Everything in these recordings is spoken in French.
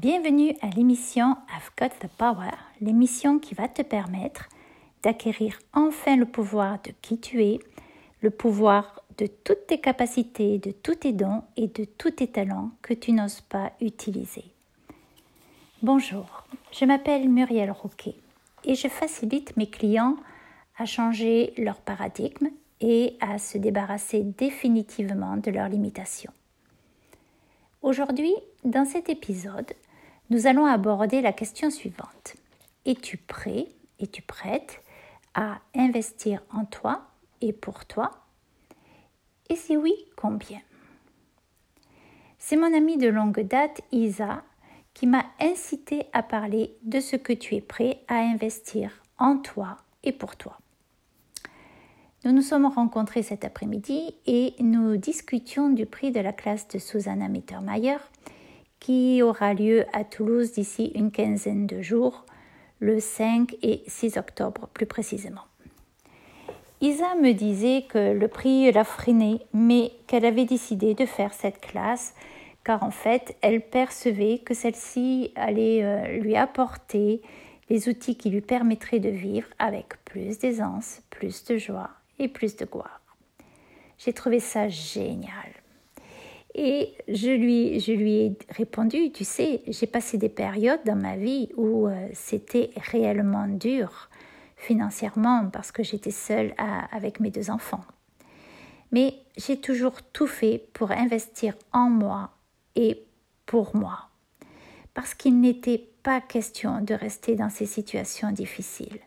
Bienvenue à l'émission I've Got the Power, l'émission qui va te permettre d'acquérir enfin le pouvoir de qui tu es, le pouvoir de toutes tes capacités, de tous tes dons et de tous tes talents que tu n'oses pas utiliser. Bonjour, je m'appelle Muriel Roquet et je facilite mes clients à changer leur paradigme et à se débarrasser définitivement de leurs limitations. Aujourd'hui, dans cet épisode, nous allons aborder la question suivante. Es-tu prêt, es-tu prête à investir en toi et pour toi? Et si oui, combien? C'est mon amie de longue date, Isa, qui m'a incité à parler de ce que tu es prêt à investir en toi et pour toi. Nous nous sommes rencontrés cet après-midi et nous discutions du prix de la classe de Susanna Mittermeier qui aura lieu à Toulouse d'ici une quinzaine de jours, le 5 et 6 octobre plus précisément. Isa me disait que le prix l'a freiné, mais qu'elle avait décidé de faire cette classe car en fait, elle percevait que celle-ci allait euh, lui apporter les outils qui lui permettraient de vivre avec plus d'aisance, plus de joie et plus de gloire. J'ai trouvé ça génial. Et je lui, je lui ai répondu, tu sais, j'ai passé des périodes dans ma vie où euh, c'était réellement dur financièrement parce que j'étais seule avec mes deux enfants. Mais j'ai toujours tout fait pour investir en moi et pour moi. Parce qu'il n'était pas question de rester dans ces situations difficiles.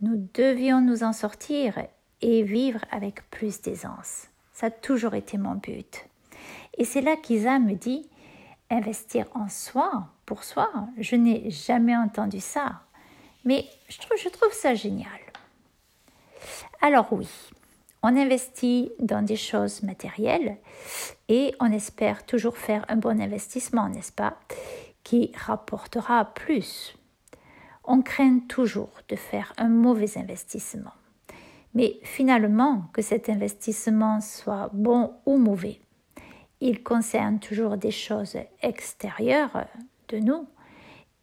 Nous devions nous en sortir et vivre avec plus d'aisance. Ça a toujours été mon but. Et c'est là qu'Isa me dit, investir en soi, pour soi, je n'ai jamais entendu ça. Mais je trouve, ça génial. Alors oui, on investit dans des choses matérielles et on espère toujours faire un bon investissement, n'est-ce pas, qui rapportera plus. On craint toujours de faire un mauvais investissement. Mais finalement, que cet investissement soit bon ou mauvais, il concerne toujours des choses extérieures de nous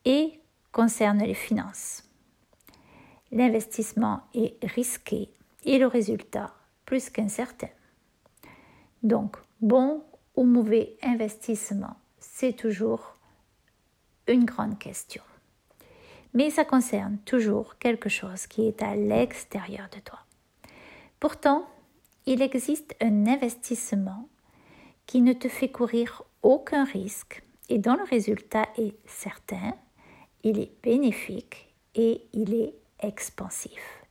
et concerne les finances. L'investissement est risqué et le résultat plus qu'incertain. Donc, bon ou mauvais investissement, c'est toujours une grande question. Mais ça concerne toujours quelque chose qui est à l'extérieur de toi. Pourtant, il existe un investissement qui ne te fait courir aucun risque et dont le résultat est certain, il est bénéfique et il est expansif.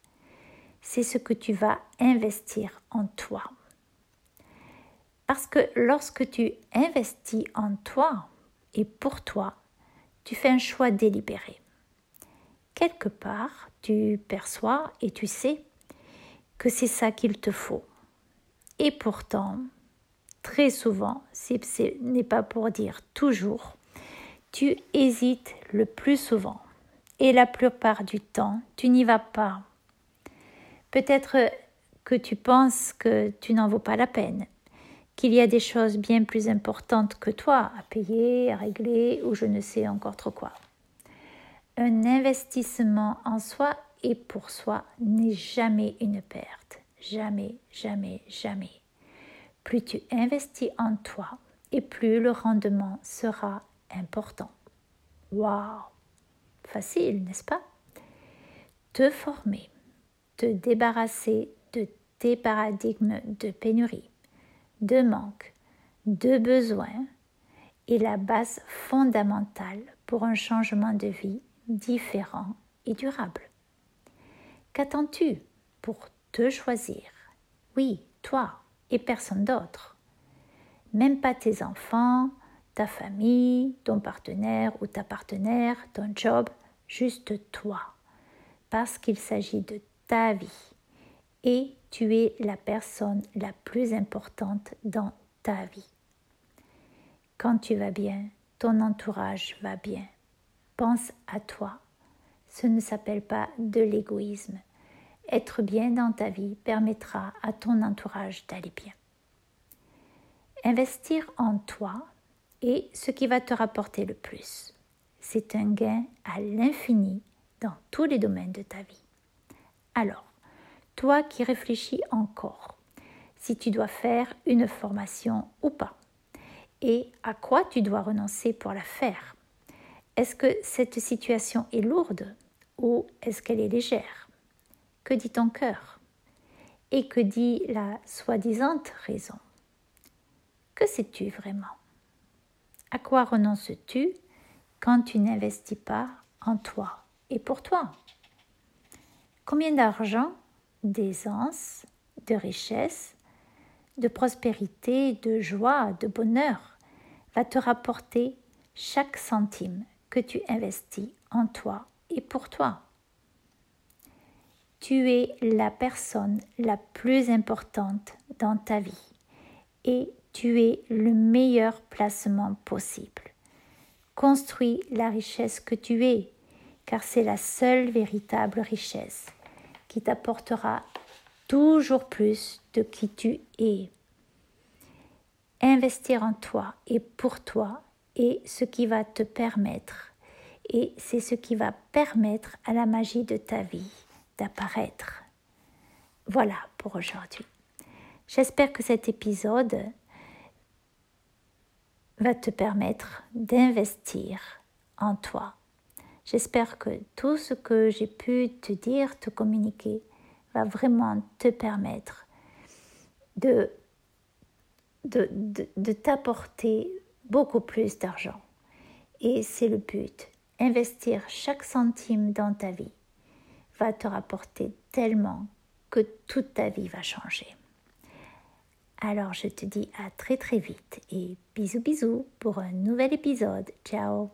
C'est ce que tu vas investir en toi. Parce que lorsque tu investis en toi et pour toi, tu fais un choix délibéré. Quelque part, tu perçois et tu sais que c'est ça qu'il te faut. Et pourtant, très souvent, ce n'est pas pour dire toujours, tu hésites le plus souvent. Et la plupart du temps, tu n'y vas pas. Peut-être que tu penses que tu n'en vaux pas la peine, qu'il y a des choses bien plus importantes que toi à payer, à régler ou je ne sais encore trop quoi. Un investissement en soi et pour soi n'est jamais une perte. Jamais, jamais, jamais. Plus tu investis en toi et plus le rendement sera important. Waouh Facile, n'est-ce pas? Te former, te débarrasser de tes paradigmes de pénurie, de manque, de besoin est la base fondamentale pour un changement de vie différent et durable. Qu'attends-tu pour te choisir? Oui, toi et personne d'autre. Même pas tes enfants, ta famille, ton partenaire ou ta partenaire, ton job, juste toi. Parce qu'il s'agit de ta vie. Et tu es la personne la plus importante dans ta vie. Quand tu vas bien, ton entourage va bien. Pense à toi. Ce ne s'appelle pas de l'égoïsme, être bien dans ta vie permettra à ton entourage d'aller bien. Investir en toi est ce qui va te rapporter le plus. c'est un gain à l'infini dans tous les domaines de ta vie. Alors, toi qui réfléchis encore, si tu dois faire une formation ou pas, et à quoi tu dois renoncer pour la faire. Est-ce que cette situation est lourde ou est-ce qu'elle est légère? Que dit ton cœur? Et que dit la soi-disant raison? Que sais-tu vraiment? À quoi renonces-tu quand tu n'investis pas en toi et pour toi? Combien d'argent, d'aisance, de richesse, de prospérité, de joie, de bonheur va te rapporter chaque centime que tu investis en toi et pour toi? Tu es la personne la plus importante dans ta vie et tu es le meilleur placement possible. Construis la richesse que tu es, car c'est la seule véritable richesse qui t'apportera toujours plus de qui tu es. Investir en toi et pour toi est ce qui va te permettre et c'est ce qui va permettre à la magie de ta vie d'apparaître. Voilà pour aujourd'hui. J'espère que cet épisode va te permettre d'investir en toi. J'espère que tout ce que j'ai pu te dire, te communiquer, va vraiment te permettre de, de, de, t'apporter beaucoup plus d'argent. Et c'est le but. Investir chaque centime dans ta vie va te rapporter tellement que toute ta vie va changer. Alors je te dis à très très vite et bisous bisous pour un nouvel épisode. Ciao